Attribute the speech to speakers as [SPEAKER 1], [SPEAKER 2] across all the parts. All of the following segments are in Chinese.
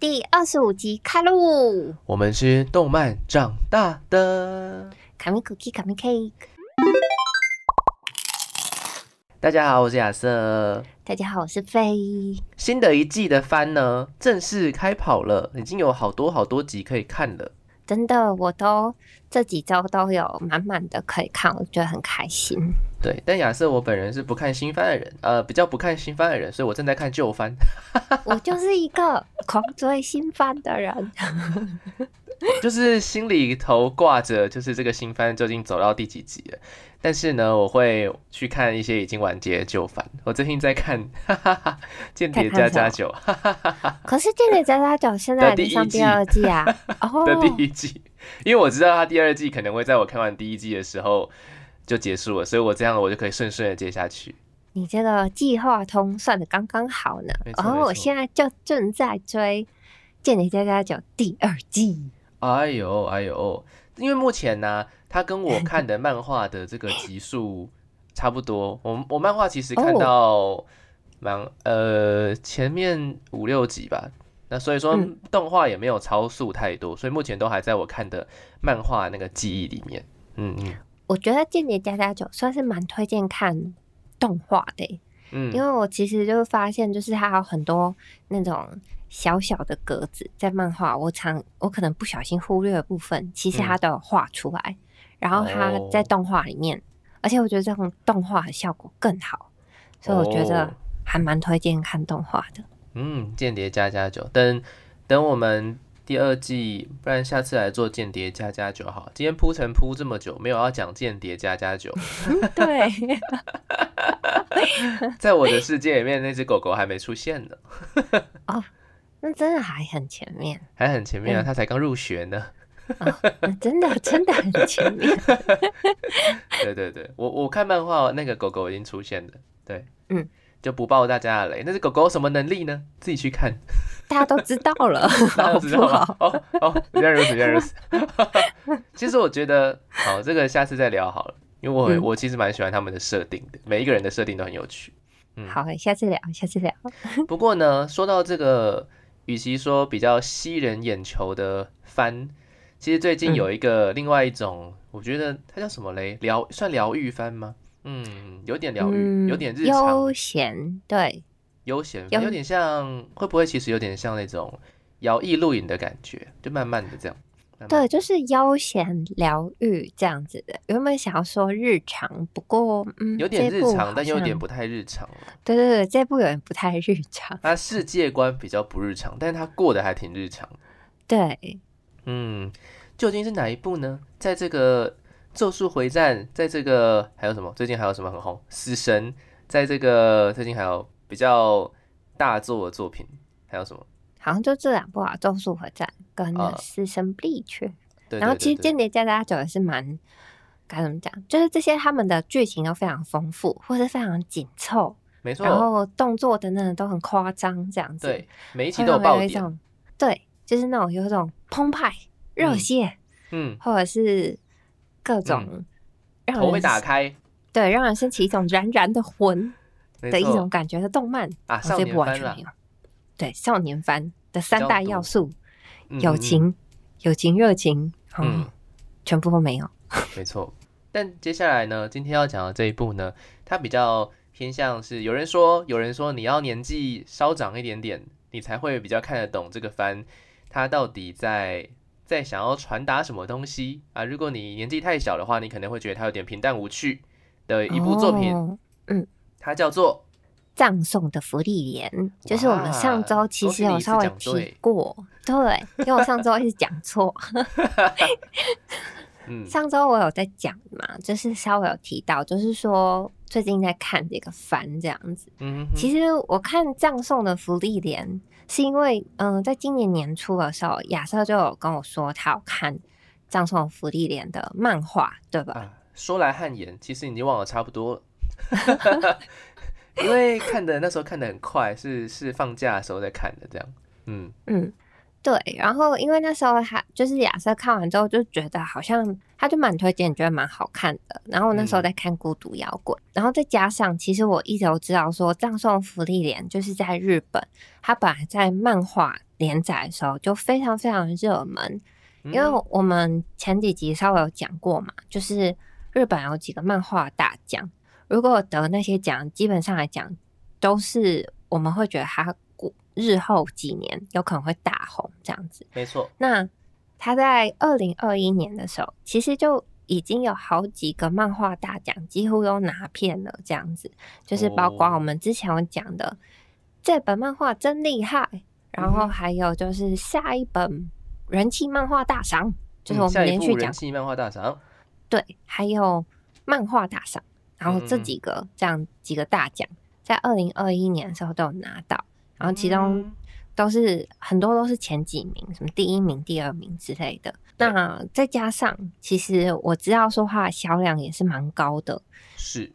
[SPEAKER 1] 第二十五集开录。
[SPEAKER 2] 我们是动漫长大的。
[SPEAKER 1] 卡米 cookie，卡米 cake。
[SPEAKER 2] 大家好，我是亚瑟。
[SPEAKER 1] 大家好，我是飞。
[SPEAKER 2] 新的一季的番呢，正式开跑了，已经有好多好多集可以看了。
[SPEAKER 1] 真的，我都这几周都有满满的可以看，我觉得很开心。
[SPEAKER 2] 对，但亚瑟我本人是不看新番的人，呃，比较不看新番的人，所以我正在看旧番。
[SPEAKER 1] 我就是一个狂追新番的人，
[SPEAKER 2] 就是心里头挂着，就是这个新番究竟走到第几集了。但是呢，我会去看一些已经完结的旧番。我最近在看《间谍加加九》，
[SPEAKER 1] 可是《间谍加加九》现在上第二季啊，
[SPEAKER 2] 的第一季，因为我知道它第二季可能会在我看完第一季的时候就结束了，所以我这样我就可以顺顺的接下去。
[SPEAKER 1] 你这个计划通算的刚刚好呢。然后我现在就正在追《间谍加加酒》第二季。
[SPEAKER 2] 哎呦哎呦，因为目前呢。它跟我看的漫画的这个集数差不多，我我漫画其实看到蛮呃前面五六集吧，那所以说动画也没有超速太多，所以目前都还在我看的漫画那个记忆里面。嗯嗯，
[SPEAKER 1] 我觉得《间谍加加九》算是蛮推荐看动画的，嗯，因为我其实就发现就是它有很多那种小小的格子在漫画，我常我可能不小心忽略的部分，其实它都有画出来。然后它在动画里面，而且我觉得这种动画的效果更好，所以我觉得还蛮推荐看动画的。
[SPEAKER 2] 嗯，间谍加加九，等等我们第二季，不然下次来做间谍加加九好。今天铺陈铺这么久，没有要讲间谍加加酒。
[SPEAKER 1] 对，
[SPEAKER 2] 在我的世界里面，那只狗狗还没出现呢。
[SPEAKER 1] 哦，那真的还很前面，
[SPEAKER 2] 还很前面啊，它才刚入学呢。
[SPEAKER 1] 真的真的很前面，
[SPEAKER 2] 对对对，我我看漫画那个狗狗已经出现了，对，嗯，就不爆大家的雷。那只狗狗什么能力呢？自己去看，
[SPEAKER 1] 大家都知道了，
[SPEAKER 2] 大家都知道了。哦哦，原来如此，原来如此。其实我觉得，好，这个下次再聊好了，因为我我其实蛮喜欢他们的设定的，每一个人的设定都很有趣。
[SPEAKER 1] 嗯，好，下次聊，下次聊。
[SPEAKER 2] 不过呢，说到这个，与其说比较吸人眼球的番。其实最近有一个另外一种，我觉得它叫什么嘞？疗算疗愈番吗？嗯，有点疗愈，有点日常
[SPEAKER 1] 悠闲，对，
[SPEAKER 2] 悠闲，有点像，会不会其实有点像那种摇曳露营的感觉？就慢慢的这样，
[SPEAKER 1] 对，就是悠闲疗愈这样子的。原本想要说日常，不过嗯，
[SPEAKER 2] 有点日常，但有点不太日常。
[SPEAKER 1] 对对对，这部有点不太日常。
[SPEAKER 2] 他世界观比较不日常，但是他过得还挺日常。
[SPEAKER 1] 对。
[SPEAKER 2] 嗯，究竟是哪一部呢？在这个《咒术回战》，在这个还有什么？最近还有什么很红？《死神》在这个最近还有比较大作的作品，还有什么？
[SPEAKER 1] 好像就这两部啊，《咒术回战》跟《死神 Bleach》。然后其实《间谍加加九》也是蛮该怎么讲？就是这些他们的剧情都非常丰富，或是非常紧凑，
[SPEAKER 2] 没错。
[SPEAKER 1] 然后动作等等都很夸张，这样子。
[SPEAKER 2] 对，每一期都有爆点。
[SPEAKER 1] 对。就是那种有一种澎湃、热血，嗯，或者是各种
[SPEAKER 2] 头会打开，
[SPEAKER 1] 对，让人升起一种燃燃的魂的一种感觉的动漫
[SPEAKER 2] 啊，这部完全
[SPEAKER 1] 没有。对，少年番的三大要素：友情、友情、热情，嗯，全部都没有。
[SPEAKER 2] 没错。但接下来呢，今天要讲的这一部呢，它比较偏向是有人说，有人说你要年纪稍长一点点，你才会比较看得懂这个番。它到底在在想要传达什么东西啊？如果你年纪太小的话，你可能会觉得它有点平淡无趣的一部作品。嗯，它叫做《
[SPEAKER 1] 葬送的福利莲》，就是我们上周其实有稍微提过，对，因为我上周一直讲错。嗯，上周我有在讲嘛，就是稍微有提到，就是说最近在看这个番这样子。嗯，其实我看《葬送的福利莲》。是因为，嗯，在今年年初的时候，亚瑟就有跟我说他要看《葬送福利莲》的漫画，对吧？
[SPEAKER 2] 说来汗颜，其实已经忘了差不多了，因为看的那时候看的很快，是是放假的时候在看的，这样。
[SPEAKER 1] 嗯嗯，对，然后因为那时候他就是亚瑟看完之后就觉得好像他就蛮推荐，觉得蛮好看的。然后我那时候在看《孤独摇滚》，然后再加上其实我一直都知道说《葬送福利莲》就是在日本，它本来在漫画连载的时候就非常非常热门。因为我们前几集稍微有讲过嘛，就是日本有几个漫画大奖，如果得那些奖，基本上来讲都是我们会觉得他。日后几年有可能会大红这样子，
[SPEAKER 2] 没错。
[SPEAKER 1] 那他在二零二一年的时候，其实就已经有好几个漫画大奖几乎都拿遍了，这样子。就是包括我们之前有讲的这本漫画真厉害，然后还有就是下一本人气漫画大赏，就是我们连续讲
[SPEAKER 2] 人气漫画大赏，
[SPEAKER 1] 对，还有漫画大赏，然后这几个这样几个大奖，在二零二一年的时候都有拿到。然后其中都是很多都是前几名，什么第一名、第二名之类的。那再加上，其实我知道说话销量也是蛮高的。
[SPEAKER 2] 是，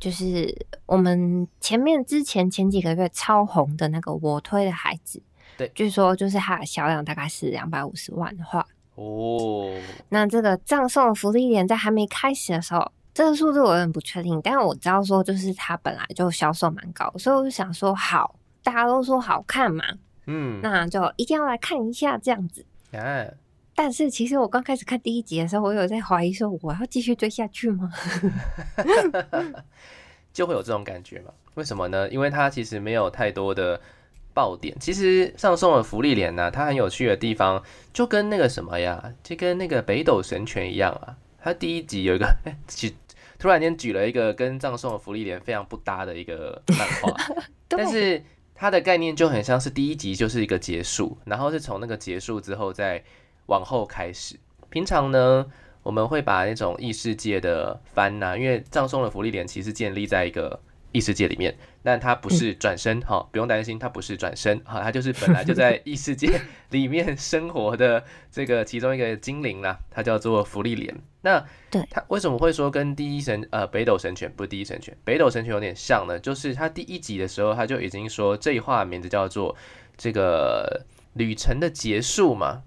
[SPEAKER 1] 就是我们前面之前前几个月超红的那个我推的孩子，
[SPEAKER 2] 对，
[SPEAKER 1] 据说就是它的销量大概是两百五十万的话。
[SPEAKER 2] 哦，
[SPEAKER 1] 那这个赠送的福利点在还没开始的时候，这个数字我有点不确定，但是我知道说就是它本来就销售蛮高，所以我就想说好。大家都说好看嘛，嗯，那就一定要来看一下这样子。哎，但是其实我刚开始看第一集的时候，我有在怀疑说我要继续追下去吗？
[SPEAKER 2] 就会有这种感觉嘛？为什么呢？因为它其实没有太多的爆点。其实上送的福利连呢，它很有趣的地方，就跟那个什么呀，就跟那个北斗神拳一样啊。它第一集有一个，哎，举突然间举了一个跟葬送的福利连非常不搭的一个漫画，但是。它的概念就很像是第一集就是一个结束，然后是从那个结束之后再往后开始。平常呢，我们会把那种异世界的番呐，因为葬送的福利点其实建立在一个异世界里面，但它不是转身哈，不用担心，它不是转身哈，它就是本来就在异世界里面生活的这个其中一个精灵啦，它叫做福利莲。那
[SPEAKER 1] 对
[SPEAKER 2] 他为什么会说跟第一神呃北斗神犬不是第一神犬，北斗神犬有点像呢？就是他第一集的时候他就已经说这一话名字叫做这个旅程的结束嘛，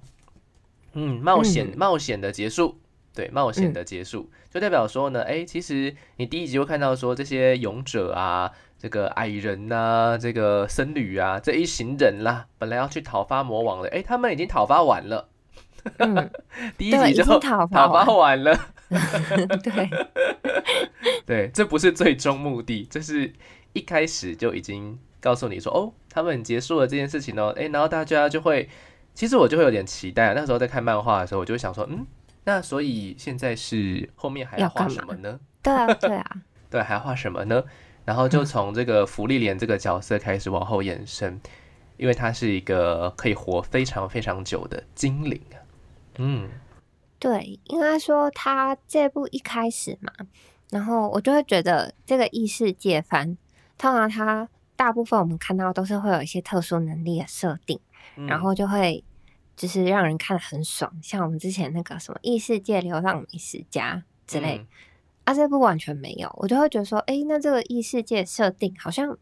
[SPEAKER 2] 嗯，冒险冒险的结束，对，冒险的结束。就代表说呢，哎，其实你第一集会看到说这些勇者啊，这个矮人呐，这个僧侣啊这一行人啦，本来要去讨伐魔王的，哎，他们已经讨伐完了。
[SPEAKER 1] 嗯，
[SPEAKER 2] 第一集就
[SPEAKER 1] 讨伐
[SPEAKER 2] 完了。
[SPEAKER 1] 对，
[SPEAKER 2] 对，这不是最终目的，这是一开始就已经告诉你说，哦，他们结束了这件事情哦，哎，然后大家就会，其实我就会有点期待。那时候在看漫画的时候，我就会想说，嗯，那所以现在是后面还要画什么呢？
[SPEAKER 1] 对啊，对啊，
[SPEAKER 2] 对，还要画什么呢？然后就从这个福利莲这个角色开始往后延伸，因为他是一个可以活非常非常久的精灵啊。嗯，
[SPEAKER 1] 对，应该说他这部一开始嘛，然后我就会觉得这个异世界番，通常他大部分我们看到都是会有一些特殊能力的设定，然后就会就是让人看得很爽，像我们之前那个什么异世界流浪美食家之类，啊，这部完全没有，我就会觉得说，哎，那这个异世界设定好像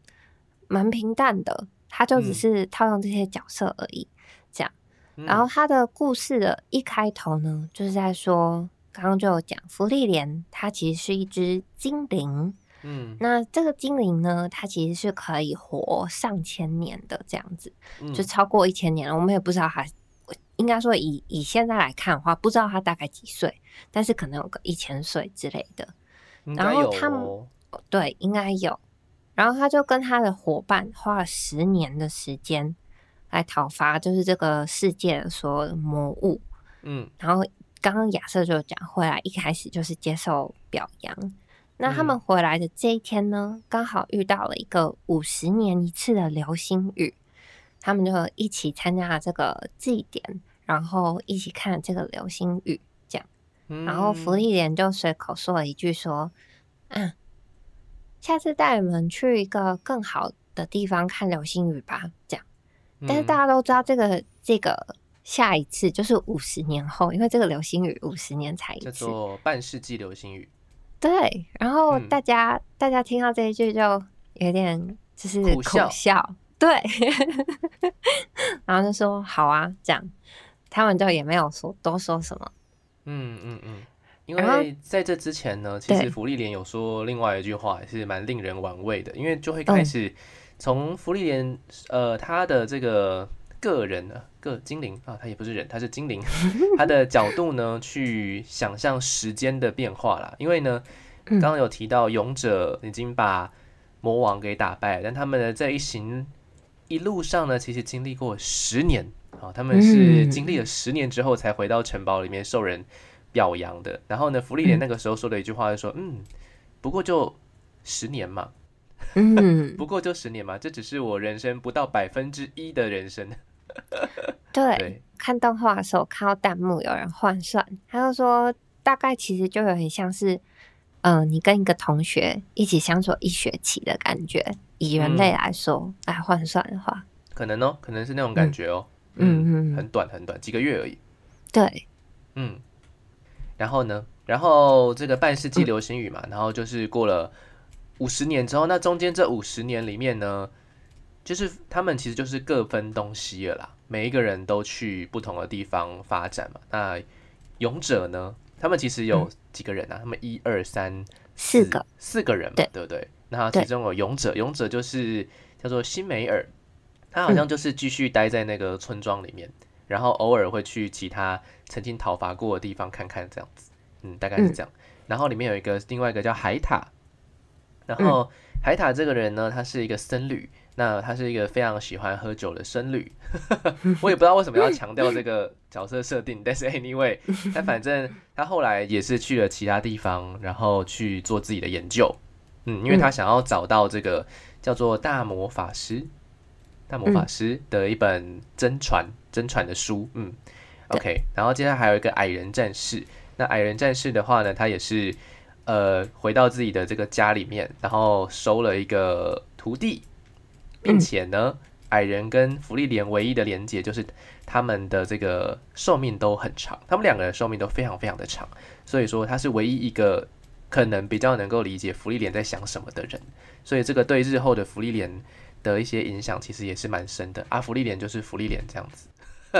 [SPEAKER 1] 蛮平淡的，它就只是套用这些角色而已。这样然后它的故事的一开头呢，就是在说，刚刚就有讲，福利莲它其实是一只精灵，嗯，那这个精灵呢，它其实是可以活上千年的这样子，就超过一千年了。我们也不知道它，应该说以以现在来看的话，不知道他大概几岁，但是可能有个一千岁之类的。然后他们对应该有，然后他就跟他的伙伴花了十年的时间。来讨伐就是这个世界的所有的魔物，嗯，然后刚刚亚瑟就讲回来，一开始就是接受表扬。那他们回来的这一天呢，刚好遇到了一个五十年一次的流星雨，他们就一起参加了这个祭典，然后一起看这个流星雨，这样。然后福利莲就随口说了一句说：“嗯，下次带你们去一个更好的地方看流星雨吧。”这样。但是大家都知道，这个这个下一次就是五十年后，因为这个流星雨五十年才一次，
[SPEAKER 2] 叫做半世纪流星雨。
[SPEAKER 1] 对，然后大家大家听到这一句就有点就是苦笑，对，然后就说好啊，这样他们就也没有说多说什么。
[SPEAKER 2] 嗯嗯嗯，因为在这之前呢，其实福利莲有说另外一句话，也是蛮令人玩味的，因为就会开始从福利莲呃他的这个个人啊个精灵啊，他也不是人，他是精灵，他的角度呢去想象时间的变化啦。因为呢，刚刚有提到勇者已经把魔王给打败，但他们的这一行一路上呢，其实经历过十年。啊，他们是经历了十年之后才回到城堡里面受人表扬的。然后呢，福利莲那个时候说的一句话就说：“嗯，不过就十年嘛，
[SPEAKER 1] 嗯，
[SPEAKER 2] 不过就十年嘛，这只是我人生不到百分之一的人生。”
[SPEAKER 1] 对，看动画的时候看到弹幕有人换算，他就说大概其实就有点像是，嗯，你跟一个同学一起相处一学期的感觉，以人类来说来换算的话，
[SPEAKER 2] 可能哦，可能是那种感觉哦。
[SPEAKER 1] 嗯嗯，
[SPEAKER 2] 很短很短，几个月而已。
[SPEAKER 1] 对，
[SPEAKER 2] 嗯，然后呢？然后这个半世纪流星雨嘛，然后就是过了五十年之后，那中间这五十年里面呢，就是他们其实就是各分东西了啦。每一个人都去不同的地方发展嘛。那勇者呢？他们其实有几个人啊？他们一二三
[SPEAKER 1] 四个
[SPEAKER 2] 四个人嘛，对不对？那其中有勇者，勇者就是叫做辛梅尔。他好像就是继续待在那个村庄里面，然后偶尔会去其他曾经讨伐过的地方看看，这样子，嗯，大概是这样。然后里面有一个另外一个叫海塔，然后海塔这个人呢，他是一个僧侣，那他是一个非常喜欢喝酒的僧侣。我也不知道为什么要强调这个角色设定，但是 anyway，他反正他后来也是去了其他地方，然后去做自己的研究，嗯，因为他想要找到这个叫做大魔法师。大魔法师的一本真传真传的书，嗯，OK，然后接下来还有一个矮人战士。那矮人战士的话呢，他也是呃回到自己的这个家里面，然后收了一个徒弟，并且呢，矮人跟福利莲唯一的连接就是他们的这个寿命都很长，他们两个人寿命都非常非常的长，所以说他是唯一一个可能比较能够理解福利脸在想什么的人，所以这个对日后的福利脸。的一些影响其实也是蛮深的。阿福利脸就是福利脸这样子，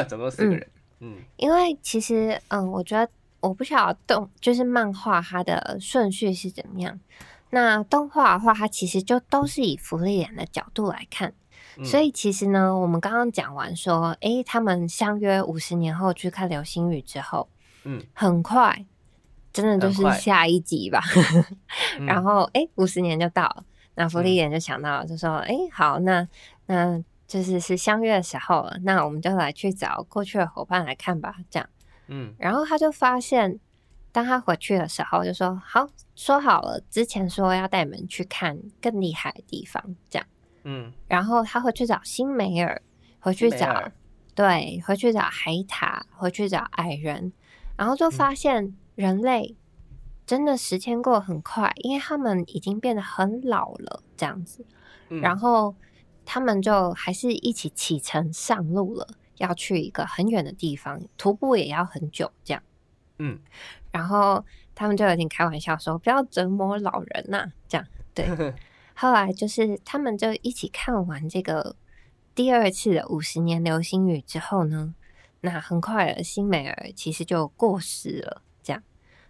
[SPEAKER 2] 总共四个人。嗯，
[SPEAKER 1] 因为其实，嗯，我觉得我不晓得动就是漫画它的顺序是怎么样。那动画的话，它其实就都是以福利脸的角度来看。所以其实呢，我们刚刚讲完说，哎，他们相约五十年后去看流星雨之后，
[SPEAKER 2] 嗯，
[SPEAKER 1] 很快，真的就是下一集吧。然后，哎，五十年就到了。那福利点就想到，就说：“哎，好，那那就是是相约的时候了，那我们就来去找过去的伙伴来看吧。”这样，
[SPEAKER 2] 嗯，
[SPEAKER 1] 然后他就发现，当他回去的时候，就说：“好，说好了，之前说要带你们去看更厉害的地方。”这样，
[SPEAKER 2] 嗯，
[SPEAKER 1] 然后他会去找新梅尔，回去找，对，回去找海塔，回去找矮人，然后就发现人类。真的时间过得很快，因为他们已经变得很老了，这样子。然后他们就还是一起启程上路了，要去一个很远的地方，徒步也要很久，这样。
[SPEAKER 2] 嗯，
[SPEAKER 1] 然后他们就有点开玩笑说：“不要折磨老人呐。”这样对。后来就是他们就一起看完这个第二次的五十年流星雨之后呢，那很快的辛美尔其实就过世了。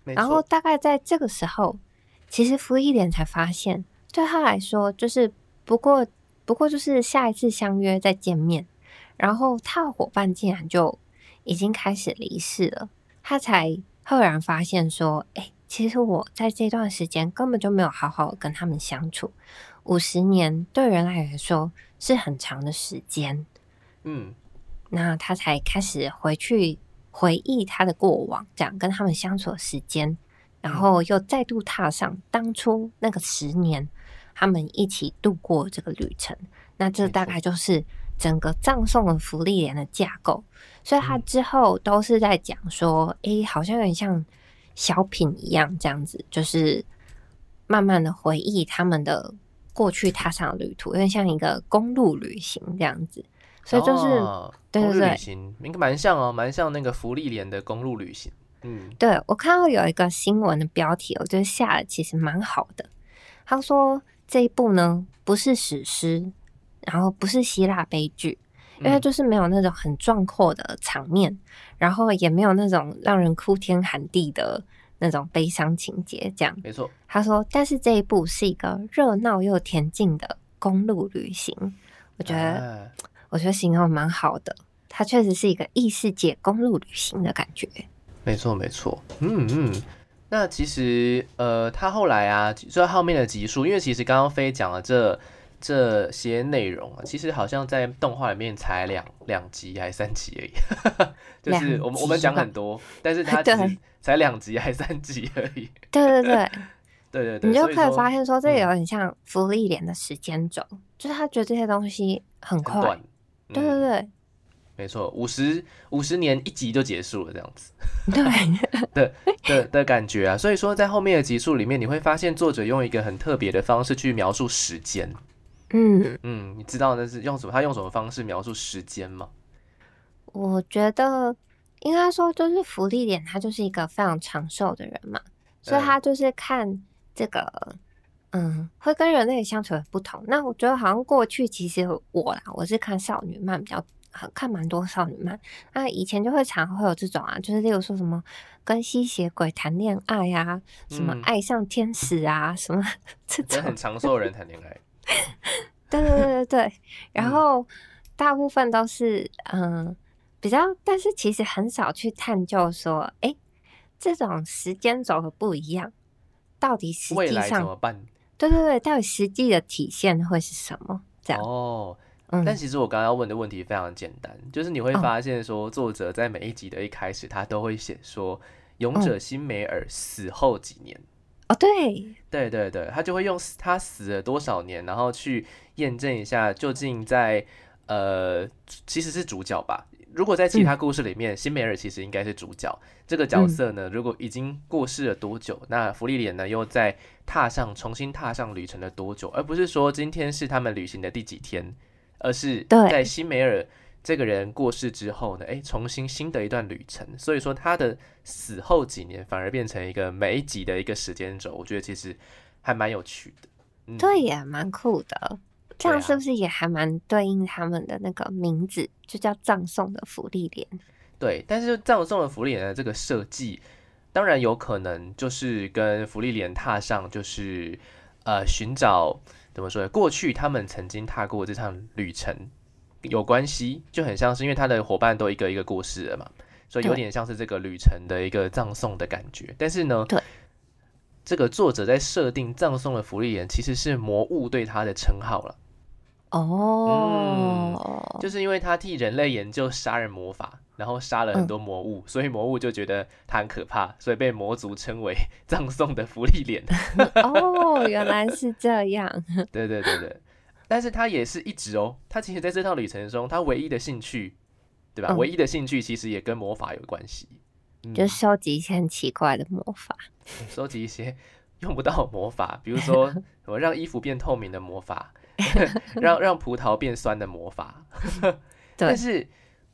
[SPEAKER 1] 然后大概在这个时候，其实福一莲才发现，对他来说就是不过不过就是下一次相约再见面，然后他的伙伴竟然就已经开始离世了，他才赫然发现说，哎，其实我在这段时间根本就没有好好跟他们相处，五十年对人类来说是很长的时间，
[SPEAKER 2] 嗯，
[SPEAKER 1] 那他才开始回去。回忆他的过往，这样跟他们相处的时间，然后又再度踏上当初那个十年，他们一起度过这个旅程。那这大概就是整个葬送的福利莲的架构。所以他之后都是在讲说，哎，好像有点像小品一样，这样子，就是慢慢的回忆他们的过去踏上的旅途，有点像一个公路旅行这样子。所以就是，对对对，
[SPEAKER 2] 旅行应该蛮像哦，蛮像那个福利连的公路旅行。嗯，
[SPEAKER 1] 对我看到有一个新闻的标题，我觉得下的其实蛮好的。他说这一部呢不是史诗，然后不是希腊悲剧，因为就是没有那种很壮阔的场面，然后也没有那种让人哭天喊地的那种悲伤情节。这样
[SPEAKER 2] 没错。
[SPEAKER 1] 他说，但是这一部是一个热闹又恬静的公路旅行，我觉得，我觉得形容蛮好的。它确实是一个异世界公路旅行的感觉。
[SPEAKER 2] 没错，没错。嗯嗯。那其实，呃，他后来啊，最后面的集数，因为其实刚刚飞讲了这这些内容啊，其实好像在动画里面才两两集还是三集而已。就是我们我们讲很多，但是他只才两集还是三集而已。
[SPEAKER 1] 对对对，
[SPEAKER 2] 对对 对。
[SPEAKER 1] 你就可以发现说，这有点像福利连的时间轴，就是他觉得这些东西很快。对对对。
[SPEAKER 2] 没错，五十五十年一集就结束了，这样子，
[SPEAKER 1] 对
[SPEAKER 2] 的的的感觉啊。所以说，在后面的集数里面，你会发现作者用一个很特别的方式去描述时间。
[SPEAKER 1] 嗯
[SPEAKER 2] 嗯，你知道那是用什么？他用什么方式描述时间吗？
[SPEAKER 1] 我觉得应该说，就是福利点，他就是一个非常长寿的人嘛，所以他就是看这个，嗯，会跟人类相处的不同。那我觉得好像过去其实我啦，我是看少女漫比较。看蛮多少女漫，那以前就会常会有这种啊，就是例如说什么跟吸血鬼谈恋爱呀，什么爱上天使啊，什么 这种
[SPEAKER 2] 很长寿人谈恋爱。
[SPEAKER 1] 对对对对对，然后大部分都是嗯比较，但是其实很少去探究说，哎，这种时间轴的不一样，到底实际上
[SPEAKER 2] 怎么办？
[SPEAKER 1] 对对对，到底实际的体现会是什么？这样
[SPEAKER 2] 哦。但其实我刚刚要问的问题非常简单，就是你会发现说，作者在每一集的一开始，他都会写说，勇者辛梅尔死后几年。
[SPEAKER 1] 哦，对，
[SPEAKER 2] 对对对，他就会用他死了多少年，然后去验证一下，究竟在呃，其实是主角吧？如果在其他故事里面，辛梅尔其实应该是主角，这个角色呢，如果已经过世了多久？那弗利莲呢，又在踏上重新踏上旅程了多久？而不是说今天是他们旅行的第几天？而是在辛梅尔这个人过世之后呢，诶，重新新的一段旅程。所以说他的死后几年反而变成一个每一集的一个时间轴，我觉得其实还蛮有趣的。
[SPEAKER 1] 对呀，蛮酷的。这样是不是也还蛮对应他们的那个名字，就叫葬送的福利莲？
[SPEAKER 2] 对，但是葬送的福利莲的这个设计，当然有可能就是跟福利莲踏上就是呃寻找。怎么说？过去他们曾经踏过这趟旅程有关系，就很像是因为他的伙伴都一个一个过世了嘛，所以有点像是这个旅程的一个葬送的感觉。但是呢，
[SPEAKER 1] 对
[SPEAKER 2] 这个作者在设定葬送的福利人其实是魔物对他的称号了。
[SPEAKER 1] 哦，
[SPEAKER 2] 就是因为他替人类研究杀人魔法。然后杀了很多魔物，所以魔物就觉得他很可怕，所以被魔族称为葬送的福利脸。
[SPEAKER 1] 哦，原来是这样。
[SPEAKER 2] 对对对对，但是他也是一直哦，他其实在这趟旅程中，他唯一的兴趣，对吧？唯一的兴趣其实也跟魔法有关系，
[SPEAKER 1] 就收集一些很奇怪的魔法，
[SPEAKER 2] 收集一些用不到魔法，比如说什么让衣服变透明的魔法，让让葡萄变酸的魔法。但是。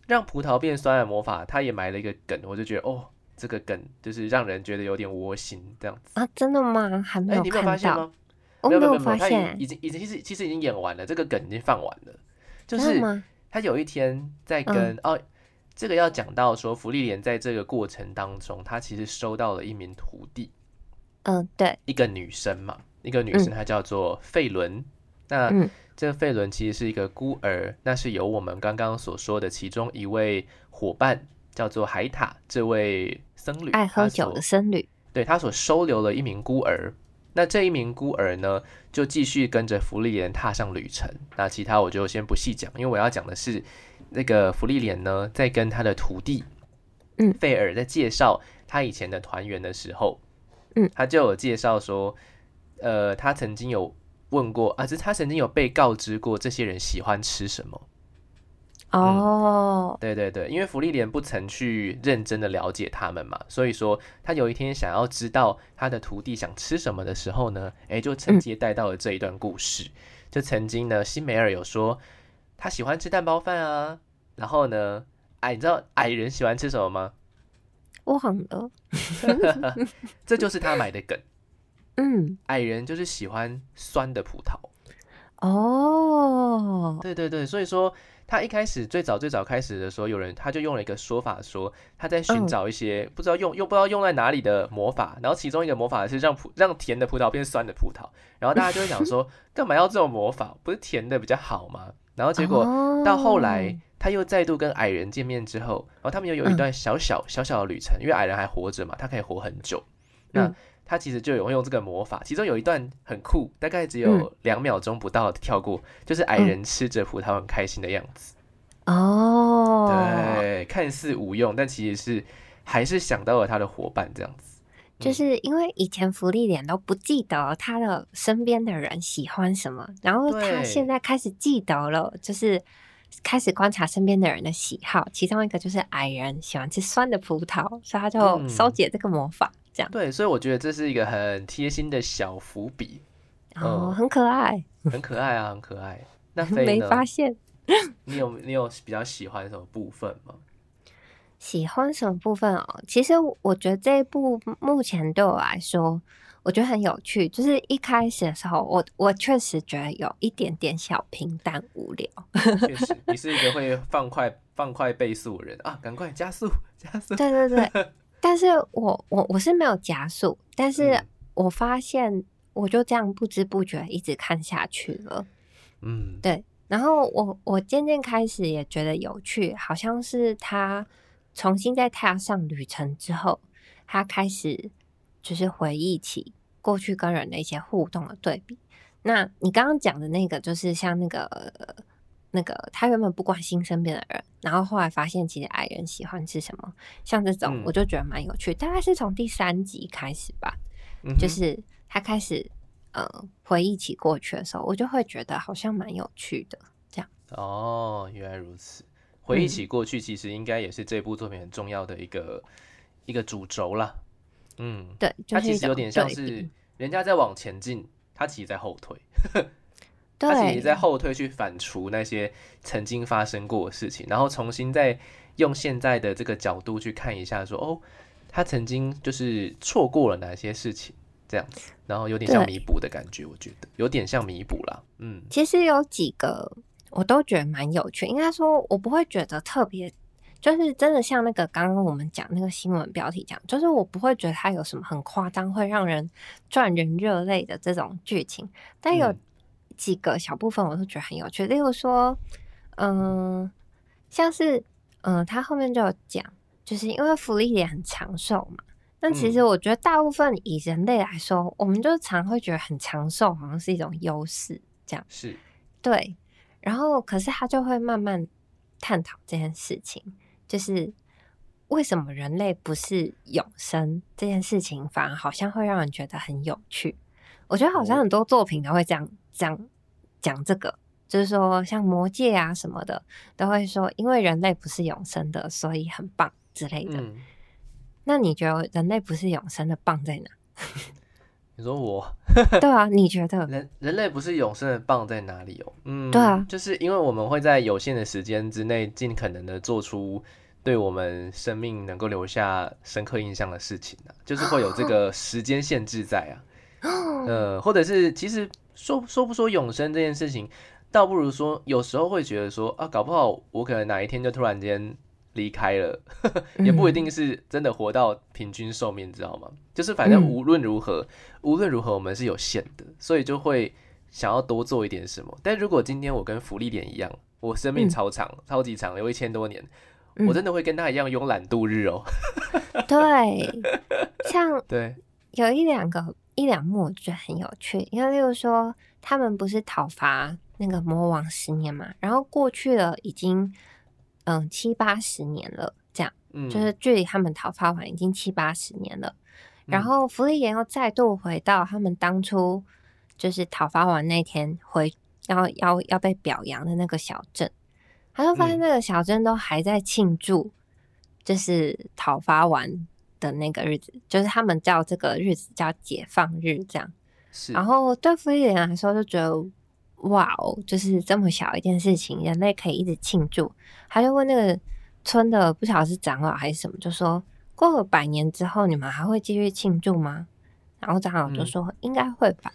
[SPEAKER 2] 让葡萄变酸的魔法，他也埋了一个梗，我就觉得哦，这个梗就是让人觉得有点窝心这样子
[SPEAKER 1] 啊，真的吗？还没有
[SPEAKER 2] 看到？
[SPEAKER 1] 我
[SPEAKER 2] 没有
[SPEAKER 1] 发现，
[SPEAKER 2] 已经已经其实其实已经演完了，这个梗已经放完了。就是他有一天在跟哦，这个要讲到说，福利莲在这个过程当中，他其实收到了一名徒弟，
[SPEAKER 1] 嗯，对，
[SPEAKER 2] 一个女生嘛，一个女生，她叫做费伦，那。这个费伦其实是一个孤儿，那是由我们刚刚所说的其中一位伙伴叫做海塔这位僧侣，
[SPEAKER 1] 爱喝酒的僧侣，
[SPEAKER 2] 对他所收留了一名孤儿。那这一名孤儿呢，就继续跟着福利莲踏上旅程。那其他我就先不细讲，因为我要讲的是那个福利莲呢，在跟他的徒弟，
[SPEAKER 1] 嗯，
[SPEAKER 2] 费尔在介绍他以前的团员的时候，
[SPEAKER 1] 嗯，
[SPEAKER 2] 他就有介绍说，呃，他曾经有。问过啊，是他曾经有被告知过这些人喜欢吃什么。
[SPEAKER 1] 哦，
[SPEAKER 2] 对对对，因为福利莲不曾去认真的了解他们嘛，所以说他有一天想要知道他的徒弟想吃什么的时候呢，诶，就承接带到了这一段故事。就曾经呢，辛梅尔有说他喜欢吃蛋包饭啊，然后呢，哎，你知道矮人喜欢吃什么吗？
[SPEAKER 1] 我忘了，
[SPEAKER 2] 这就是他买的梗。
[SPEAKER 1] 嗯，
[SPEAKER 2] 矮人就是喜欢酸的葡萄
[SPEAKER 1] 哦，
[SPEAKER 2] 对对对，所以说他一开始最早最早开始的时候，有人他就用了一个说法说他在寻找一些不知道用又不知道用在哪里的魔法，然后其中一个魔法是让葡让甜的葡萄变酸的葡萄，然后大家就会想说 干嘛要这种魔法？不是甜的比较好吗？然后结果到后来他又再度跟矮人见面之后，然后他们又有一段小小小小的旅程，因为矮人还活着嘛，他可以活很久，那。他其实就有用这个魔法，其中有一段很酷，大概只有两秒钟不到跳过，就是矮人吃着葡萄很开心的样子。
[SPEAKER 1] 哦，
[SPEAKER 2] 对，看似无用，但其实是还是想到了他的伙伴这样子。
[SPEAKER 1] 就是因为以前福利脸都不记得他的身边的人喜欢什么，然后他现在开始记得了，就是开始观察身边的人的喜好，其中一个就是矮人喜欢吃酸的葡萄，所以他就收集这个魔法。
[SPEAKER 2] 对，所以我觉得这是一个很贴心的小伏笔，
[SPEAKER 1] 哦，很可爱，
[SPEAKER 2] 很可爱啊，很可爱。那
[SPEAKER 1] 没发现？
[SPEAKER 2] 你有你有比较喜欢什么部分吗？
[SPEAKER 1] 喜欢什么部分哦？其实我觉得这一部目前对我来说，我觉得很有趣。就是一开始的时候，我我确实觉得有一点点小平淡无聊。
[SPEAKER 2] 确实，你是一个会放快放快倍速的人啊，赶快加速加速。
[SPEAKER 1] 对对对。但是我我我是没有加速，但是我发现我就这样不知不觉一直看下去了，嗯，对。然后我我渐渐开始也觉得有趣，好像是他重新在踏上旅程之后，他开始就是回忆起过去跟人的一些互动的对比。那你刚刚讲的那个，就是像那个。那个他原本不关心身边的人，然后后来发现其实矮人喜欢吃什么，像这种我就觉得蛮有趣。大概是从第三集开始吧，就是他开始呃回忆起过去的时候，我就会觉得好像蛮有趣的。这样
[SPEAKER 2] 哦，原来如此。回忆起过去，其实应该也是这部作品很重要的一个一个主轴啦。嗯，
[SPEAKER 1] 对，
[SPEAKER 2] 它其实有点像是人家在往前进，他其实在后退。
[SPEAKER 1] 他
[SPEAKER 2] 其实在后退去反刍那些曾经发生过的事情，然后重新再用现在的这个角度去看一下，说哦，他曾经就是错过了哪些事情，这样子，然后有点像弥补的感觉，我觉得有点像弥补啦。嗯，
[SPEAKER 1] 其实有几个我都觉得蛮有趣，应该说我不会觉得特别，就是真的像那个刚刚我们讲那个新闻标题讲，就是我不会觉得它有什么很夸张会让人赚人热泪的这种剧情，但有。几个小部分我都觉得很有趣，例如说，嗯，像是，嗯，他后面就有讲，就是因为福利也很长寿嘛。但其实我觉得大部分以人类来说，我们就常会觉得很长寿好像是一种优势，这样
[SPEAKER 2] 是
[SPEAKER 1] 对。然后，可是他就会慢慢探讨这件事情，就是为什么人类不是永生这件事情，反而好像会让人觉得很有趣。我觉得好像很多作品都会这样。讲讲这个，就是说像魔界啊什么的，都会说因为人类不是永生的，所以很棒之类的。那你觉得人类不是永生的棒在哪？
[SPEAKER 2] 你说我？
[SPEAKER 1] 对啊，你觉得
[SPEAKER 2] 人人类不是永生的棒在哪里哦？
[SPEAKER 1] 嗯，对啊，
[SPEAKER 2] 就是因为我们会在有限的时间之内，尽可能的做出对我们生命能够留下深刻印象的事情呢，就是会有这 个时间限制在啊。呃，或者是其实。说说不说永生这件事情，倒不如说有时候会觉得说啊，搞不好我可能哪一天就突然间离开了，也不一定是真的活到平均寿命，知道吗？就是反正无论如何，无论如何我们是有限的，所以就会想要多做一点什么。但如果今天我跟福利点一样，我生命超长，超级长，有一千多年，我真的会跟他一样慵懒度日哦。
[SPEAKER 1] 对，像
[SPEAKER 2] 对
[SPEAKER 1] 有一两个。一两幕我觉得很有趣，因为例如说他们不是讨伐那个魔王十年嘛，然后过去了已经嗯七八十年了，这样，就是距离他们讨伐完已经七八十年了，然后福利岩又再度回到他们当初就是讨伐完那天回要要要被表扬的那个小镇，他就发现那个小镇都还在庆祝，就是讨伐完。的那个日子，就是他们叫这个日子叫解放日，这样。
[SPEAKER 2] 是。
[SPEAKER 1] 然后对福利人来说，就觉得哇哦，就是这么小一件事情，人类可以一直庆祝。他就问那个村的，不晓得是长老还是什么，就说过了百年之后，你们还会继续庆祝吗？然后长老就说应该会吧，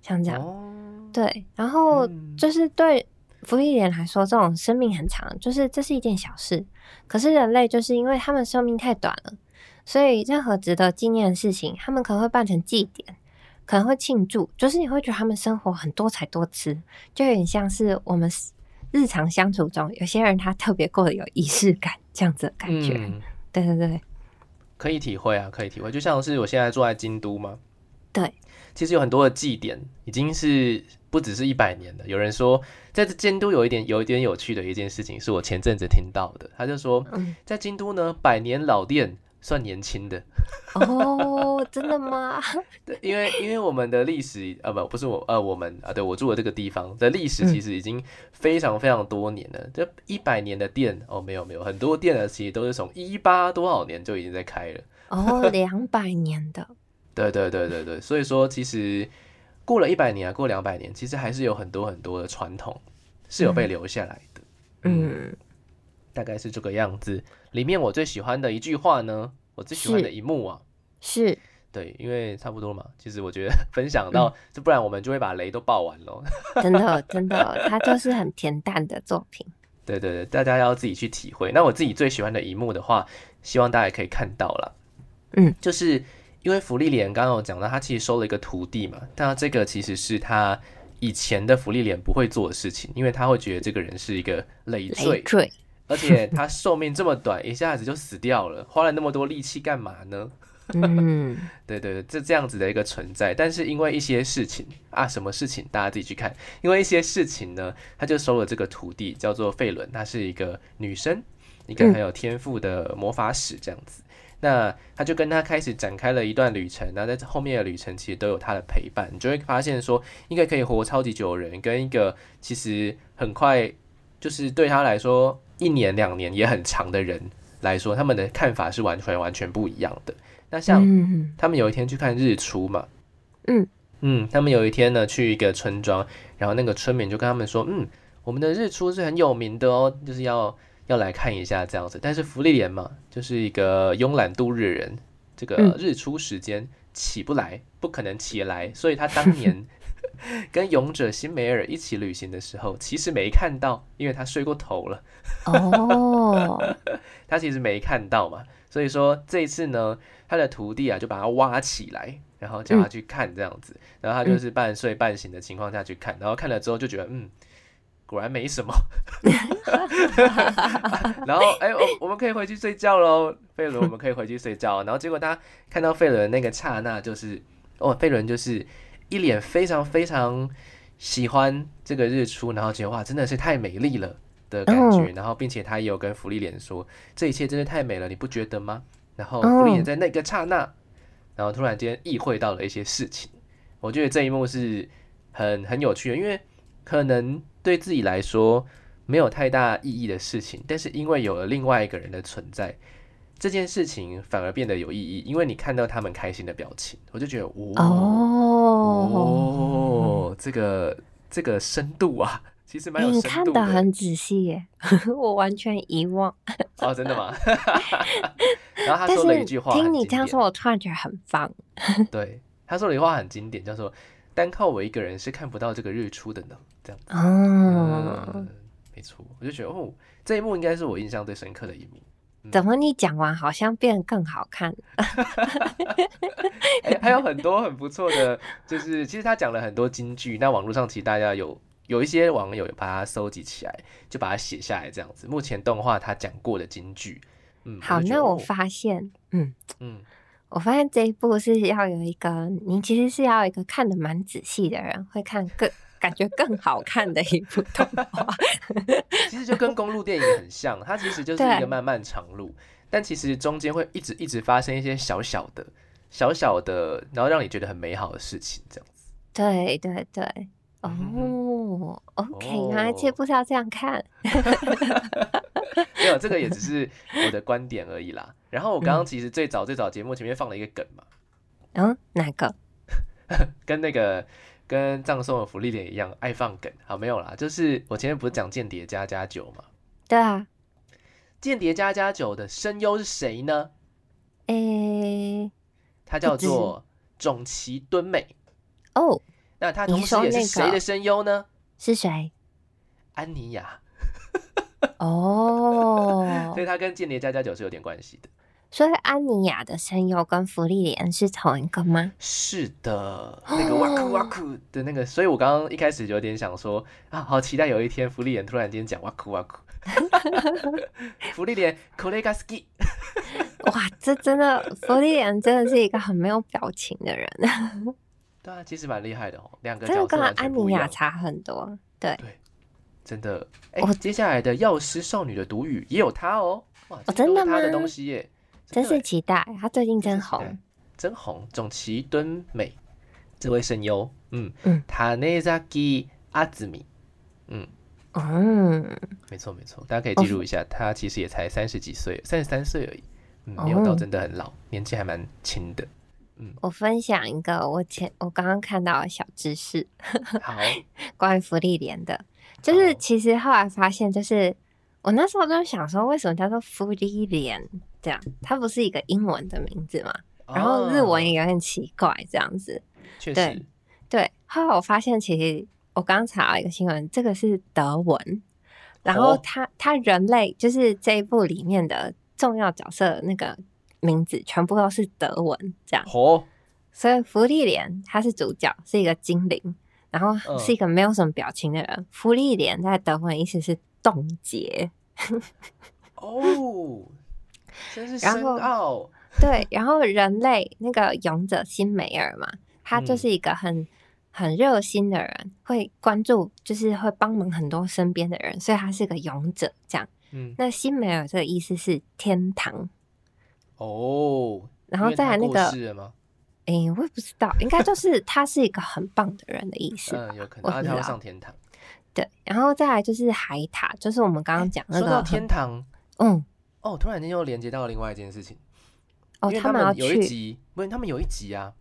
[SPEAKER 1] 像这样。对，然后就是对福利莲来说，这种生命很长，就是这是一件小事。可是人类就是因为他们寿命太短了，所以任何值得纪念的事情，他们可能会办成祭典，可能会庆祝，就是你会觉得他们生活很多彩多姿，就有点像是我们日常相处中有些人他特别过得有仪式感这样子的感觉。对对对，
[SPEAKER 2] 可以体会啊，可以体会，就像是我现在住在京都吗。
[SPEAKER 1] 对。
[SPEAKER 2] 其实有很多的祭典，已经是不只是一百年了。有人说，在这京都有一点有一点有趣的一件事情，是我前阵子听到的。他就说，在京都呢，百年老店算年轻的。
[SPEAKER 1] 哦，真的吗？
[SPEAKER 2] 对，因为因为我们的历史，啊，不不是我，呃，我们啊，对我住的这个地方的历史，其实已经非常非常多年了。这一百年的店，哦，没有没有，很多店呢，其实都是从一八多少年就已经在开了。
[SPEAKER 1] 哦，两百年的。
[SPEAKER 2] 对对对对对，所以说其实过了一百年啊，过两百年，其实还是有很多很多的传统是有被留下来的。嗯，大概是这个样子。里面我最喜欢的一句话呢，我最喜欢的一幕啊，
[SPEAKER 1] 是
[SPEAKER 2] 对，因为差不多嘛。其实我觉得 分享到这，不然我们就会把雷都爆完喽。
[SPEAKER 1] 真的真的，它就是很恬淡的作品。
[SPEAKER 2] 对对对，大家要自己去体会。那我自己最喜欢的一幕的话，希望大家可以看到了。嗯，就是。因为福利莲刚刚有讲到，他其实收了一个徒弟嘛，但这个其实是他以前的福利莲不会做的事情，因为他会觉得这个人是一个累赘，而且他寿命这么短，一下子就死掉了，花了那么多力气干嘛呢？嗯，对对对，这这样子的一个存在，但是因为一些事情啊，什么事情？大家自己去看，因为一些事情呢，他就收了这个徒弟，叫做费伦，她是一个女生，一个很有天赋的魔法使，这样子。那他就跟他开始展开了一段旅程，那在后面的旅程其实都有他的陪伴，你就会发现说，一个可以活超级久的人，跟一个其实很快就是对他来说一年两年也很长的人来说，他们的看法是完全完全不一样的。那像他们有一天去看日出嘛，嗯嗯，他们有一天呢去一个村庄，然后那个村民就跟他们说，嗯，我们的日出是很有名的哦，就是要。要来看一下这样子，但是福利莲嘛，就是一个慵懒度日人，这个日出时间起不来，不可能起来，所以他当年 跟勇者辛梅尔一起旅行的时候，其实没看到，因为他睡过头了。哦，他其实没看到嘛，所以说这一次呢，他的徒弟啊就把他挖起来，然后叫他去看这样子，然后他就是半睡半醒的情况下去看，然后看了之后就觉得嗯。果然没什么，然后哎，我我们可以回去睡觉喽，费伦，我们可以回去睡觉。然后结果他看到费伦那个刹那，就是哦，费伦就是一脸非常非常喜欢这个日出，然后觉得哇，真的是太美丽了的感觉。然后并且他也有跟福利莲说，这一切真的太美了，你不觉得吗？然后福利莲在那个刹那，然后突然间意会到了一些事情。我觉得这一幕是很很有趣的，因为可能。对自己来说没有太大意义的事情，但是因为有了另外一个人的存在，这件事情反而变得有意义。因为你看到他们开心的表情，我就觉得哦哦，这个这个深度啊，其实蛮有深度。
[SPEAKER 1] 你看的很仔细耶，我完全遗忘。
[SPEAKER 2] 哦，真的吗？然后他说了一句话，
[SPEAKER 1] 听你这样说，我突然觉得很棒。
[SPEAKER 2] 对，他说了一句话很经典，叫做。单靠我一个人是看不到这个日出的呢，这样子。哦，没错，我就觉得哦，这一幕应该是我印象最深刻的一幕。
[SPEAKER 1] 怎么你讲完好像变得更好看？
[SPEAKER 2] 还有很多很不错的，就是其实他讲了很多金句，那网络上其实大家有有一些网友有把它收集起来，就把它写下来这样子。目前动画他讲过的金句，
[SPEAKER 1] 嗯，好，那我发现，嗯嗯。我发现这一部是要有一个，你其实是要一个看的蛮仔细的人，会看更感觉更好看的一部动画。
[SPEAKER 2] 其实就跟公路电影很像，它其实就是一个漫漫长路，但其实中间会一直一直发生一些小小的、小小的，然后让你觉得很美好的事情，这样子。
[SPEAKER 1] 对对对。哦，OK，原来这部是要这样看。
[SPEAKER 2] 没有，这个也只是我的观点而已啦。然后我刚刚其实最早最早节目前面放了一个梗嘛。
[SPEAKER 1] 嗯，哪个？
[SPEAKER 2] 跟那个跟葬送的福利点一样，爱放梗。好，没有啦，就是我前面不是讲间谍加加酒嘛？
[SPEAKER 1] 对啊。
[SPEAKER 2] 间谍加加酒的声优是谁呢？
[SPEAKER 1] 诶，
[SPEAKER 2] 他叫做种崎敦美。
[SPEAKER 1] 哦。
[SPEAKER 2] 那他同时也是谁的声优呢？
[SPEAKER 1] 是谁？
[SPEAKER 2] 安妮亚。
[SPEAKER 1] 哦，
[SPEAKER 2] 所以他跟间谍加加酒是有点关系的。
[SPEAKER 1] 所以安妮亚的声优跟福利莲是同一个吗？
[SPEAKER 2] 是的，那个哇酷哇酷的那个，所以我刚刚一开始有点想说啊，好期待有一天福利莲突然间讲哇酷哇酷。福利莲 k o l e g a s k i
[SPEAKER 1] 哇，这真的福利莲真的是一个很没有表情的人。
[SPEAKER 2] 对啊，其实蛮厉害的哦，两个
[SPEAKER 1] 真的跟
[SPEAKER 2] 安妮亚
[SPEAKER 1] 差很多。对
[SPEAKER 2] 对，真的。哎，接下来的药师少女的毒语也有他哦。哇，
[SPEAKER 1] 真的吗？
[SPEAKER 2] 他的东西耶。
[SPEAKER 1] 真是期待，他最近真红，
[SPEAKER 2] 真红。总崎敦美这位声优，嗯嗯，塔内扎基阿兹米，嗯。嗯，没错没错，大家可以记录一下，他其实也才三十几岁，三十三岁而已，嗯，没有到真的很老，年纪还蛮轻的。
[SPEAKER 1] 嗯，我分享一个我前我刚刚看到的小知识，
[SPEAKER 2] 好，
[SPEAKER 1] 关于福利莲的，就是其实后来发现，就是我那时候就想说，为什么叫做福利莲？这样，它不是一个英文的名字嘛？然后日文也有点奇怪，这样子。
[SPEAKER 2] 确实，
[SPEAKER 1] 对。后来我发现，其实我刚查了一个新闻，这个是德文。然后，他他人类就是这一部里面的重要角色，那个名字全部都是德文，这样。
[SPEAKER 2] 哦。
[SPEAKER 1] 所以，福利莲他是主角，是一个精灵，然后是一个没有什么表情的人。福利莲在德文意思是冻结。
[SPEAKER 2] 哦。真是深奥。
[SPEAKER 1] 对，然后人类那个勇者辛梅尔嘛，他就是一个很很热心的人，会关注，就是会帮忙很多身边的人，所以他是个勇者。这样，嗯，那辛梅尔这个意思是天堂。
[SPEAKER 2] 哦，
[SPEAKER 1] 然后再来那个，
[SPEAKER 2] 哎，
[SPEAKER 1] 我也不知道，应该就是他是一个很棒的人的意思。
[SPEAKER 2] 嗯，有可能他会上天堂。
[SPEAKER 1] 对，然后再来就是海塔，就是我们刚刚讲那个
[SPEAKER 2] 天堂，
[SPEAKER 1] 嗯。
[SPEAKER 2] 哦，突然间又连接到另外一件事情。
[SPEAKER 1] 哦，
[SPEAKER 2] 他
[SPEAKER 1] 们
[SPEAKER 2] 有一集，不是他们有一集啊，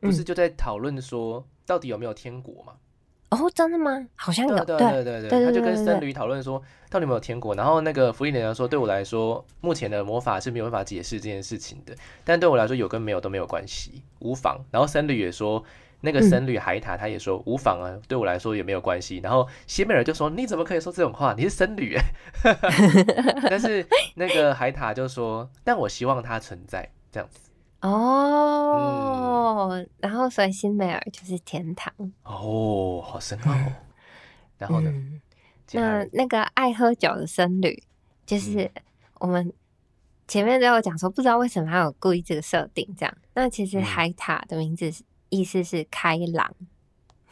[SPEAKER 2] 不是就在讨论说到底有没有天国嘛？
[SPEAKER 1] 哦，真的吗？好像有。
[SPEAKER 2] 对对对对，他就跟僧侣讨论说到底有没有天国。然后那个福利人说，对我来说，目前的魔法是没有办法解释这件事情的。但对我来说，有跟没有都没有关系，无妨。然后僧侣也说。那个僧侣海塔他也说无妨啊，对我来说也没有关系。然后西美尔就说：“你怎么可以说这种话？你是僧侣哎！” 但是那个海塔就说：“但我希望它存在这样子。”
[SPEAKER 1] 哦，然后所以辛美尔就是天堂
[SPEAKER 2] 哦，好深奥。然后呢？
[SPEAKER 1] 那那个爱喝酒的僧侣，就是我们前面都有讲说，不知道为什么他有故意这个设定这样。那其实海塔的名字是。意思是开朗，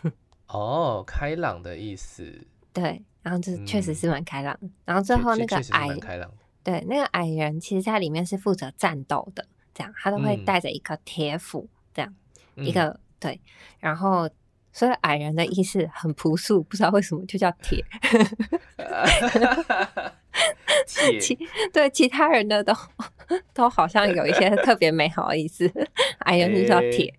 [SPEAKER 2] 哦，开朗的意思。
[SPEAKER 1] 对，然后就确实是蛮开朗。然后最后那个矮，对，那个矮人其实在里面是负责战斗的，这样他都会带着一个铁斧，这样一个对。然后所以矮人的意思很朴素，不知道为什么就叫铁。其对其他人的都都好像有一些特别美好的意思，矮人就叫铁。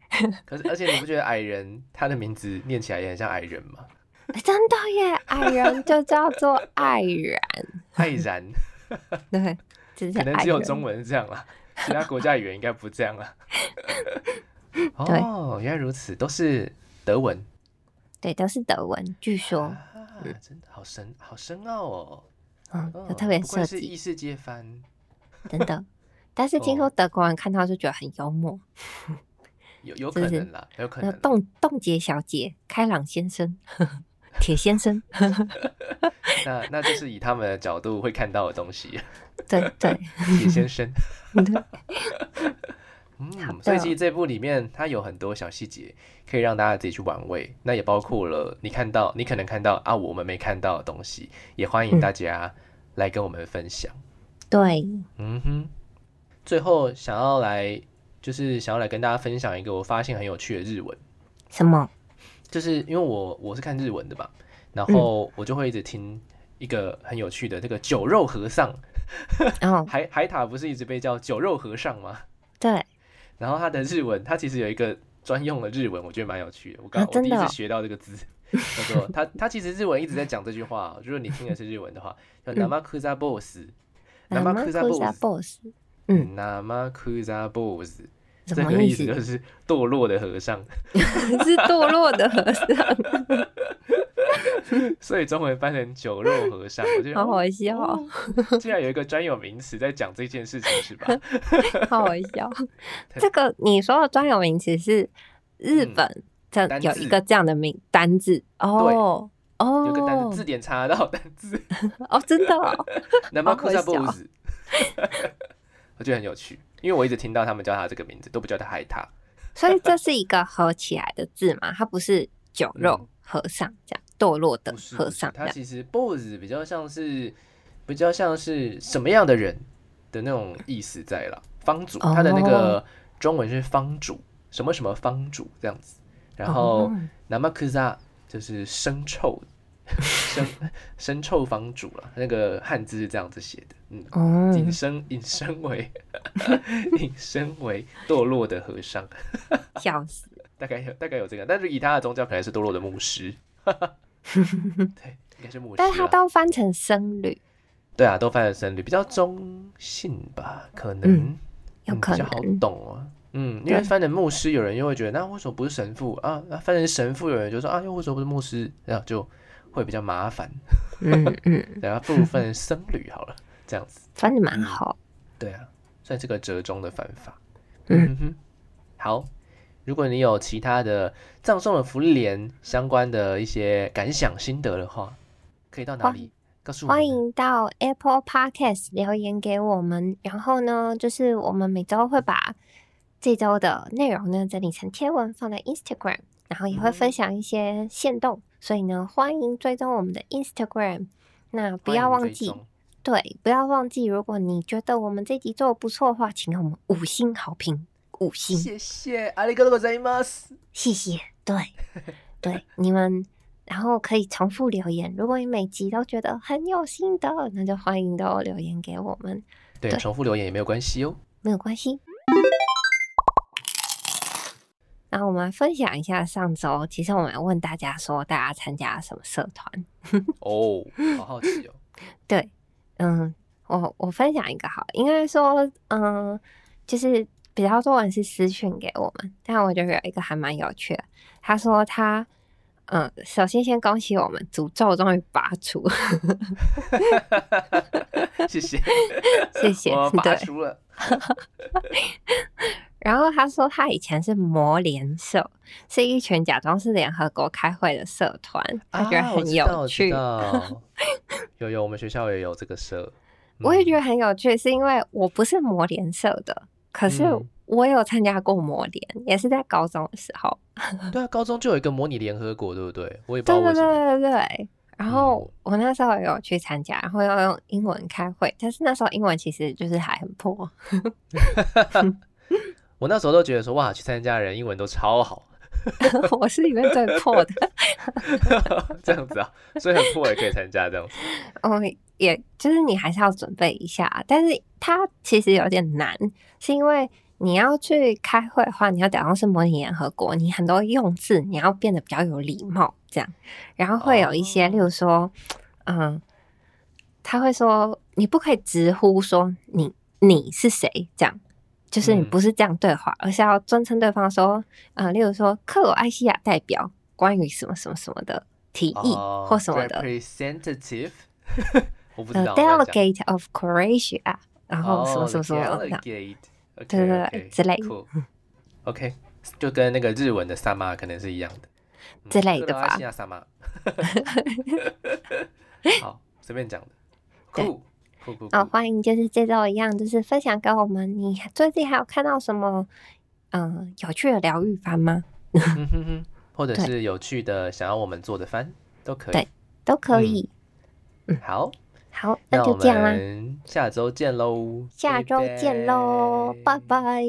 [SPEAKER 2] 可是而且你不觉得矮人他的名字念起来也很像矮人吗？
[SPEAKER 1] 真的耶，矮人就叫做爱然。
[SPEAKER 2] 爱然，
[SPEAKER 1] 对，
[SPEAKER 2] 可能只有中文是这样啦，其他国家语言应该不这样啦。哦，原来如此，都是德文。
[SPEAKER 1] 对，都是德文。据说，
[SPEAKER 2] 真的好深，好深奥哦。
[SPEAKER 1] 嗯，就特别设计，
[SPEAKER 2] 异世界番，
[SPEAKER 1] 真的。但是听说德国人看到就觉得很幽默，
[SPEAKER 2] 有有可能啦，有可能。
[SPEAKER 1] 冻冻结小姐、开朗先生、铁先生，
[SPEAKER 2] 那那就是以他们的角度会看到的东西。
[SPEAKER 1] 对 对，
[SPEAKER 2] 铁先生。嗯，所以其实这部里面它有很多小细节，可以让大家自己去玩味。那也包括了你看到，你可能看到啊，我们没看到的东西，也欢迎大家来跟我们分享。
[SPEAKER 1] 对，
[SPEAKER 2] 嗯哼。最后想要来，就是想要来跟大家分享一个我发现很有趣的日文。
[SPEAKER 1] 什么？
[SPEAKER 2] 就是因为我我是看日文的嘛，然后我就会一直听一个很有趣的这个酒肉和尚。
[SPEAKER 1] 哦，
[SPEAKER 2] 海海塔不是一直被叫酒肉和尚吗？
[SPEAKER 1] 对。
[SPEAKER 2] 然后他的日文，他其实有一个专用的日文，我觉得蛮有趣的。我刚我第一次学到这个字，他说他他其实日文一直在讲这句话。如果你听的是日文的话，叫 “namakuza boss”，namakuza boss，
[SPEAKER 1] 嗯
[SPEAKER 2] ，namakuza boss，
[SPEAKER 1] 什么
[SPEAKER 2] 意
[SPEAKER 1] 思？
[SPEAKER 2] 就是堕落的和尚，
[SPEAKER 1] 是堕落的和尚。
[SPEAKER 2] 所以中文翻成酒肉和尚，我觉得
[SPEAKER 1] 好好笑。
[SPEAKER 2] 竟然有一个专有名词在讲这件事情，是吧？
[SPEAKER 1] 好好笑。这个你说的专有名词是日本这有一个这样的名单字哦
[SPEAKER 2] 哦，有个单字字典查得到单字
[SPEAKER 1] 哦，真的。
[SPEAKER 2] 南巴库萨布子，我觉得很有趣，因为我一直听到他们叫他这个名字，都不叫他海獭。
[SPEAKER 1] 所以这是一个合起来的字嘛？它不是酒肉和尚这样。堕落的和尚，
[SPEAKER 2] 它其实 boss 比较像是比较像是什么样的人的那种意思在了。方主，他的那个中文是方主，什么什么方主这样子。然后 namakuza 就是生臭，生生 臭房主了。那个汉字是这样子写的，嗯，引申引申为 引申为堕落的和尚，
[SPEAKER 1] 笑死。
[SPEAKER 2] 大概有大概有这个，但是以他的宗教可能是堕落的牧师。对，应该是牧师。
[SPEAKER 1] 但是他都翻成僧侣。
[SPEAKER 2] 对啊，都翻成僧侣，比较中性吧？可能，
[SPEAKER 1] 有可能
[SPEAKER 2] 比较好懂哦。嗯，因为翻成牧师，有人又会觉得，那为什么不是神父啊？那翻成神父，有人就说啊，又为什么不是牧师？然后就会比较麻烦。
[SPEAKER 1] 嗯嗯，
[SPEAKER 2] 然后不如翻成僧侣好了，这样子
[SPEAKER 1] 翻的蛮好。
[SPEAKER 2] 对啊，算是个折中的方法。嗯哼，好。如果你有其他的葬送的福利莲相关的一些感想心得的话，可以到哪里告诉我？
[SPEAKER 1] 欢迎到 Apple Podcast 留言给我们。然后呢，就是我们每周会把这周的内容呢整理成贴文放在 Instagram，然后也会分享一些线动。所以呢，欢迎追踪我们的 Instagram。那不要忘记，对，不要忘记，如果你觉得我们这集做的不错的话，请给我们五星好评。五星，
[SPEAKER 2] 谢谢，阿里嘎多ございます。
[SPEAKER 1] 谢谢，对，对，你们，然后可以重复留言。如果你每集都觉得很有心得，那就欢迎都留言给我们。
[SPEAKER 2] 对，重复留言也没有关系哦，
[SPEAKER 1] 没有关系。 那我们分享一下上周，其实我们问大家说，大家参加什么社团？
[SPEAKER 2] 哦，好好奇哦。
[SPEAKER 1] 对，嗯，我我分享一个好，应该说，嗯，就是。比较多人是私讯给我们，但我觉得有一个还蛮有趣的。他说他，嗯，首先先恭喜我们诅咒终于拔除，
[SPEAKER 2] 谢谢
[SPEAKER 1] 谢谢，
[SPEAKER 2] 我拔除了。
[SPEAKER 1] 然后他说他以前是魔联社，是一群假装是联合国开会的社团，他觉得很有趣。
[SPEAKER 2] 有有，我们学校也有这个社，
[SPEAKER 1] 我也觉得很有趣，是因为我不是魔联社的。可是我有参加过模联，也是在高中的时候。
[SPEAKER 2] 对啊，高中就有一个模拟联合国，对不对？我也不知道为什么。
[SPEAKER 1] 对对对对。然后我那时候有去参加，然后要用英文开会，但是那时候英文其实就是还很破。
[SPEAKER 2] 我那时候都觉得说，哇，去参加的人英文都超好。
[SPEAKER 1] 我是里面最破的。
[SPEAKER 2] 这样子啊，所以很破也可以参加这样子。
[SPEAKER 1] 哦，也就是你还是要准备一下，但是它其实有点难，是因为你要去开会的话，你要假装是模拟联合国，你很多用字你要变得比较有礼貌，这样，然后会有一些，例如说，嗯，他会说你不可以直呼说你你是谁，这样，就是你不是这样对话，而是要尊称对方说，呃，例如说克罗埃西亚代表关于什么什么什么的提议或什么的
[SPEAKER 2] ，representative。我不知道
[SPEAKER 1] ，delegate of Croatia，然后什么什么什么的，
[SPEAKER 2] 对
[SPEAKER 1] 对对，之类
[SPEAKER 2] ，OK，就跟那个日文的萨玛可能是一样的
[SPEAKER 1] 之类的吧。
[SPEAKER 2] 西亚萨玛，好，随便讲的，酷酷酷。
[SPEAKER 1] 好，欢迎，就是这周一样，就是分享给我们。你最近还有看到什么嗯有趣的疗愈番吗？
[SPEAKER 2] 或者是有趣的想要我们做的番都可以，对，
[SPEAKER 1] 都可以。
[SPEAKER 2] 嗯，好。
[SPEAKER 1] 好，那就这样啦，
[SPEAKER 2] 下周见喽！
[SPEAKER 1] 下周见喽，拜拜。